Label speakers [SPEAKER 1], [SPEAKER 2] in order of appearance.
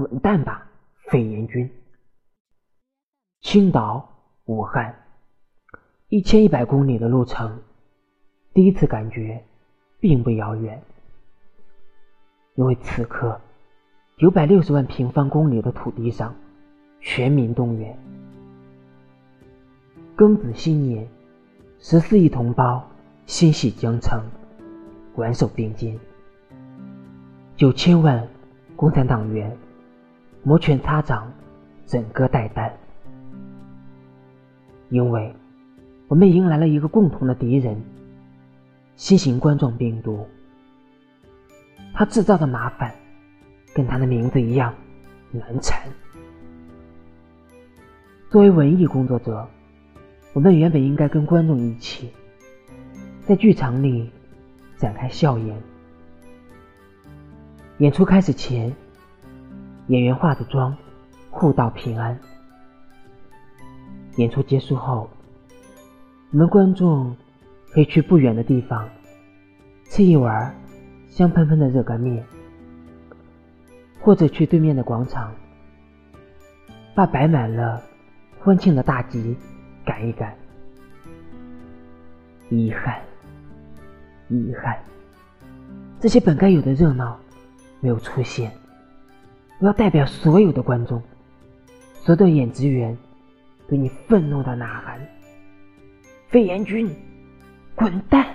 [SPEAKER 1] 滚蛋吧，肺炎君！青岛、武汉，一千一百公里的路程，第一次感觉并不遥远，因为此刻九百六十万平方公里的土地上，全民动员，庚子新年，十四亿同胞心系江城，挽手并肩，九千万共产党员。摩拳擦掌，整个待旦，因为我们迎来了一个共同的敌人——新型冠状病毒。它制造的麻烦，跟它的名字一样难缠。作为文艺工作者，我们原本应该跟观众一起，在剧场里展开笑颜。演出开始前。演员化着妆，互道平安。演出结束后，我们观众可以去不远的地方吃一碗香喷喷的热干面，或者去对面的广场把摆满了欢庆的大吉赶一赶。遗憾，遗憾，这些本该有的热闹没有出现。我要代表所有的观众，所有的演职员，对你愤怒的呐喊：“肺炎君，滚蛋！”